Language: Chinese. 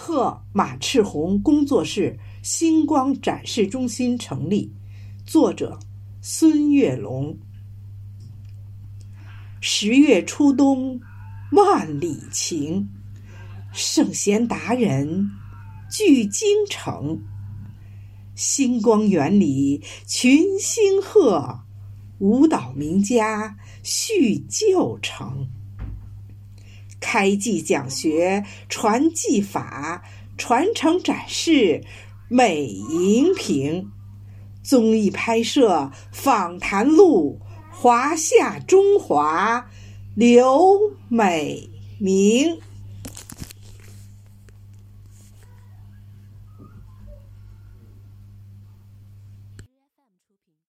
贺马赤红工作室星光展示中心成立。作者：孙月龙。十月初冬，万里晴，圣贤达人聚京城。星光园里群星贺，舞蹈名家叙旧成。开技讲学传技法，传承展示美荧屏。综艺拍摄访谈录，华夏中华留美名。